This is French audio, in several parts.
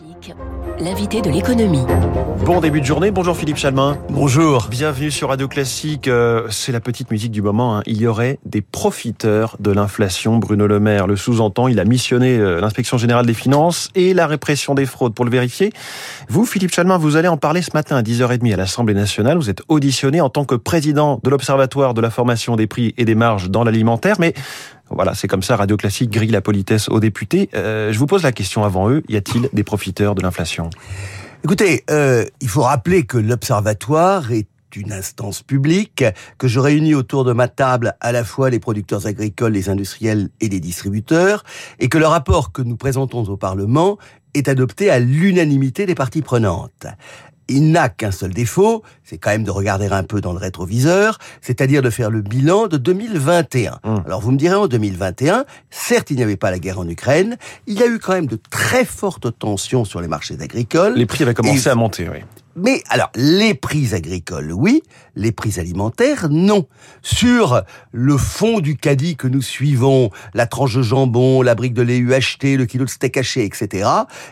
Classique, l'invité de l'économie. Bon début de journée, bonjour Philippe Chalmin. Bonjour. Bienvenue sur Radio Classique, euh, c'est la petite musique du moment. hein. Il y aurait des profiteurs de l'inflation. Bruno Le Maire le sous-entend, il a missionné euh, l'inspection générale des finances et la répression des fraudes pour le vérifier. Vous, Philippe Chalmin, vous allez en parler ce matin à 10h30 à l'Assemblée nationale. Vous êtes auditionné en tant que président de l'Observatoire de la formation des prix et des marges dans l'alimentaire, mais voilà, c'est comme ça, Radio Classique grille la politesse aux députés. Euh, je vous pose la question avant eux, y a-t-il des profiteurs de l'inflation? Écoutez, euh, il faut rappeler que l'Observatoire est une instance publique, que je réunis autour de ma table à la fois les producteurs agricoles, les industriels et les distributeurs, et que le rapport que nous présentons au Parlement est adopté à l'unanimité des parties prenantes. Il n'a qu'un seul défaut, c'est quand même de regarder un peu dans le rétroviseur, c'est-à-dire de faire le bilan de 2021. Hum. Alors vous me direz en 2021, certes il n'y avait pas la guerre en Ukraine, il y a eu quand même de très fortes tensions sur les marchés agricoles. Les prix avaient commencé Et- à monter, oui. Mais alors, les prix agricoles, oui, les prix alimentaires, non. Sur le fond du caddie que nous suivons, la tranche de jambon, la brique de lait UHT, le kilo de steak haché, etc.,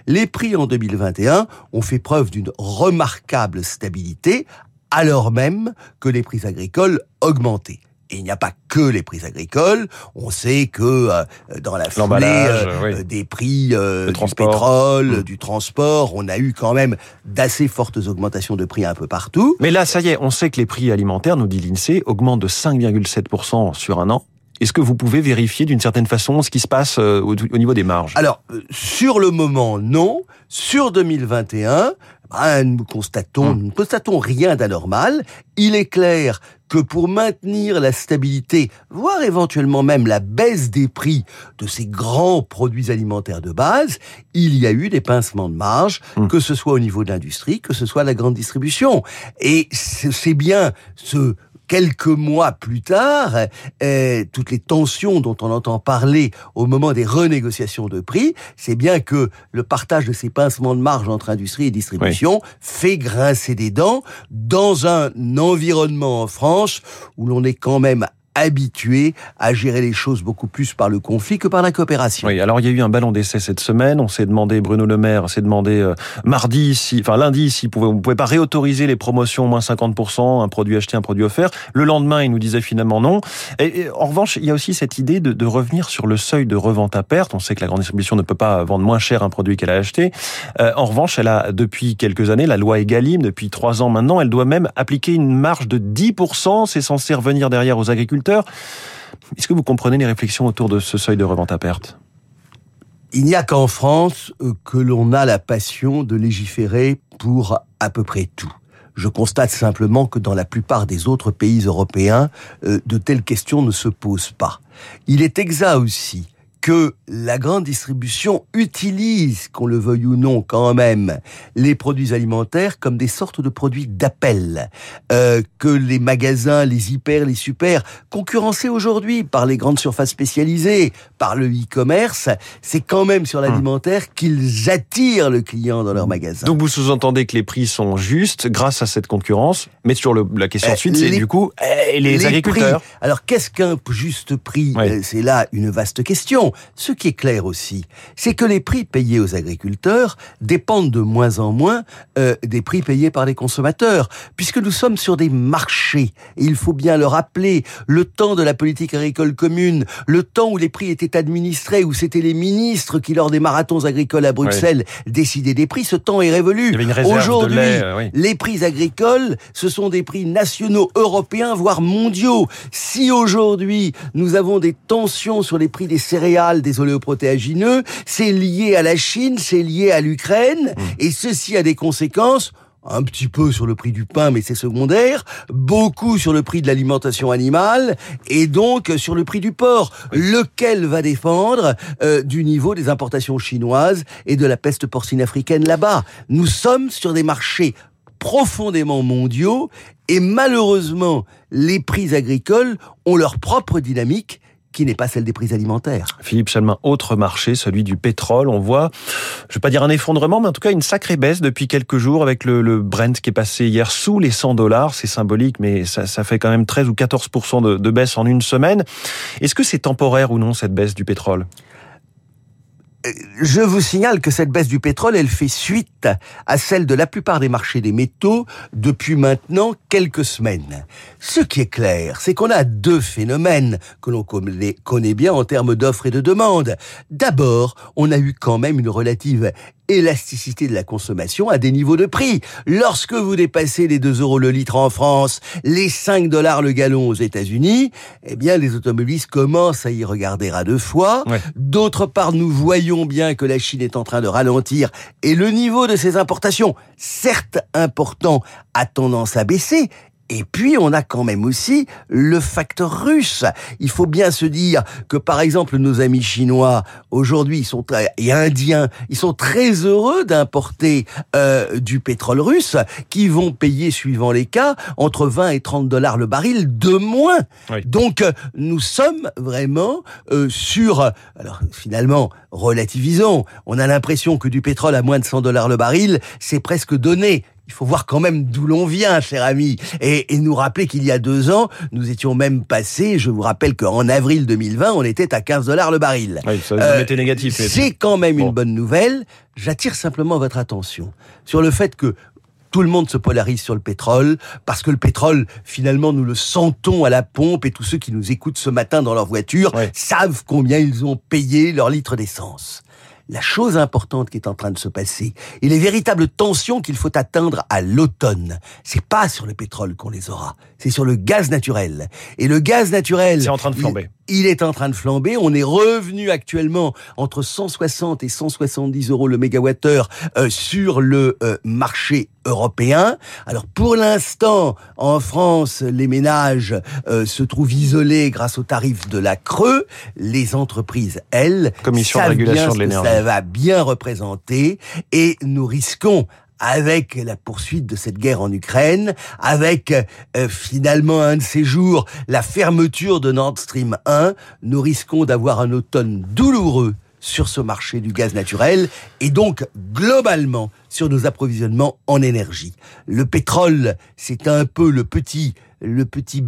les prix en 2021 ont fait preuve d'une remarquable stabilité, alors même que les prix agricoles augmentaient. Et il n'y a pas que les prix agricoles. On sait que euh, dans la foulée euh, oui. des prix euh, du pétrole, Mm. du transport, on a eu quand même d'assez fortes augmentations de prix un peu partout. Mais là, ça y est, on sait que les prix alimentaires, nous dit l'INSEE, augmentent de 5,7% sur un an. Est-ce que vous pouvez vérifier d'une certaine façon ce qui se passe euh, au, au niveau des marges? Alors, euh, sur le moment, non. Sur 2021, ben, nous constatons, Mm. nous ne constatons rien d'anormal. Il est clair que pour maintenir la stabilité, voire éventuellement même la baisse des prix de ces grands produits alimentaires de base, il y a eu des pincements de marge, Mm. que ce soit au niveau de l'industrie, que ce soit la grande distribution. Et c'est bien ce quelques mois plus tard, euh, toutes les tensions dont on entend parler au moment des renégociations de prix, c'est bien que le partage de ces pincements de marge entre industrie et distribution fait grincer des dents dans un environnement en France où l'on est quand même habitué à gérer les choses beaucoup plus par le conflit que par la coopération. Oui, alors il y a eu un ballon d'essai cette semaine. On s'est demandé, Bruno Le Maire s'est demandé euh, mardi, si, enfin lundi, si pouvait, on pouvait pas réautoriser les promotions moins 50%, un produit acheté, un produit offert. Le lendemain, il nous disait finalement non. Et, et, en revanche, il y a aussi cette idée de, de revenir sur le seuil de revente à perte. On sait que la grande distribution ne peut pas vendre moins cher un produit qu'elle a acheté. Euh, en revanche, elle a depuis quelques années, la loi Egalim, depuis trois ans maintenant, elle doit même appliquer une marge de 10%. C'est censé revenir derrière aux agriculteurs. Est-ce que vous comprenez les réflexions autour de ce seuil de revente à perte? Il n'y a qu'en France euh, que l'on a la passion de légiférer pour à peu près tout. Je constate simplement que dans la plupart des autres pays européens, euh, de telles questions ne se posent pas. Il est exact aussi que la grande distribution utilise, qu'on le veuille ou non quand même, les produits alimentaires comme des sortes de produits d'appel, euh, que les magasins, les hyper, les super, concurrencés aujourd'hui par les grandes surfaces spécialisées, par le e-commerce, c'est quand même sur l'alimentaire qu'ils attirent le client dans leur magasin. Donc vous sous-entendez que les prix sont justes grâce à cette concurrence, mais sur le, la question Euh, ensuite, c'est du coup eh, les, agriculteurs. prix. Alors qu'est-ce qu'un juste prix? Oui. Euh, C'est là une vaste question. Ce qui est clair aussi, c'est que les prix payés aux agriculteurs dépendent de moins en moins euh, des prix payés par les consommateurs, puisque nous sommes sur des marchés. Et il faut bien le rappeler, le temps de la politique agricole commune, le temps où les prix étaient administrés, où c'était les ministres qui, lors des marathons agricoles à Bruxelles, décidaient des prix, ce temps est révolu. Aujourd'hui, euh, oui. les prix agricoles, ce sont des prix nationaux, européens, voire mondiaux. Si aujourd'hui nous avons des tensions sur les prix des céréales, des oléoprotéagineux, c'est lié à la Chine, c'est lié à l'Ukraine, Mmh. et ceci a des conséquences un petit peu sur le prix du pain, mais c'est secondaire, beaucoup sur le prix de l'alimentation animale, et donc sur le prix du porc, lequel va défendre euh, du niveau des importations chinoises et de la peste porcine africaine là-bas? Nous sommes sur des marchés profondément mondiaux, et malheureusement, les prix agricoles ont leur propre dynamique qui n'est pas celle des prix alimentaires. Philippe Chalmin, autre marché, celui du pétrole. On voit, je vais pas dire un effondrement, mais en tout cas une sacrée baisse depuis quelques jours avec le, le Brent qui est passé hier sous les 100 dollars. C'est symbolique, mais ça, ça fait quand même 13 ou 14 de, de baisse en une semaine. Est-ce que c'est temporaire ou non cette baisse du pétrole? Je vous signale que cette baisse du pétrole, elle fait suite à celle de la plupart des marchés des métaux depuis maintenant quelques semaines. Ce qui est clair, c'est qu'on a deux phénomènes que l'on connaît bien en termes d'offres et de demande. D'abord, on a eu quand même une relative élasticité de la consommation à des niveaux de prix. Lorsque vous dépassez les 2 euros le litre en France, les 5 dollars le gallon aux États-Unis, eh bien, les automobilistes commencent à y regarder à deux fois. D'autre part, nous voyons bien que la Chine est en train de ralentir et le niveau de ses importations, certes important, a tendance à baisser, et puis, on a quand même aussi le facteur russe. Il faut bien se dire que, par exemple, nos amis chinois, aujourd'hui, ils sont très, et indiens, ils sont très heureux d'importer euh, du pétrole russe, qui vont payer, suivant les cas, entre 20 et 30 dollars le baril de moins. Donc, nous sommes vraiment euh, sur... Alors, finalement, relativisons. On a l'impression que du pétrole à moins de 100 dollars le baril, c'est presque donné il faut voir quand même d'où l'on vient, cher ami, et, et nous rappeler qu'il y a deux ans, nous étions même passés, je vous rappelle qu'en avril 2020, on était à 15 dollars le baril. Oui, ça euh, été négatif. C'est quand même une bonne nouvelle. J'attire simplement votre attention sur le fait que tout le monde se polarise sur le pétrole, parce que le pétrole, finalement, nous le sentons à la pompe, et tous ceux qui nous écoutent ce matin dans leur voiture savent combien ils ont payé leur litre d'essence la chose importante qui est en train de se passer et les véritables tensions qu'il faut atteindre à l'automne, c'est pas sur le pétrole qu'on les aura, c'est sur le gaz naturel. Et le gaz naturel, c'est en train de flamber il est en train de flamber. On est revenu actuellement entre 160 et 170 euros le mégawattheure euh, sur le euh, marché européen. Alors pour l'instant, en France, les ménages euh, se trouvent isolés grâce aux tarifs de la Creux. Les entreprises, elles, Commission de régulation de l'énergie, ça va bien représenter et nous risquons avec la poursuite de cette guerre en Ukraine, avec euh, finalement un de ces jours la fermeture de Nord Stream 1, nous risquons d'avoir un automne douloureux sur ce marché du gaz naturel et donc globalement sur nos approvisionnements en énergie. Le pétrole, c'est un peu le petit le petit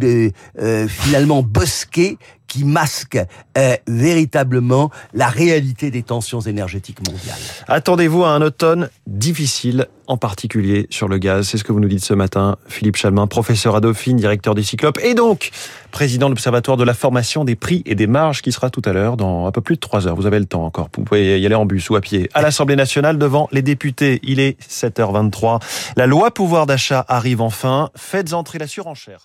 euh, finalement bosquet qui masque euh, véritablement la réalité des tensions énergétiques mondiales. Attendez-vous à un automne difficile, en particulier sur le gaz. C'est ce que vous nous dites ce matin, Philippe Chalmin, professeur à Dauphine, directeur des Cyclopes, et donc président de l'Observatoire de la formation des prix et des marges, qui sera tout à l'heure dans un peu plus de trois heures. Vous avez le temps encore. Vous pouvez y aller en bus ou à pied. À l'Assemblée nationale, devant les députés, il est 7h23. La loi pouvoir d'achat arrive enfin. Faites entrer la surenchère.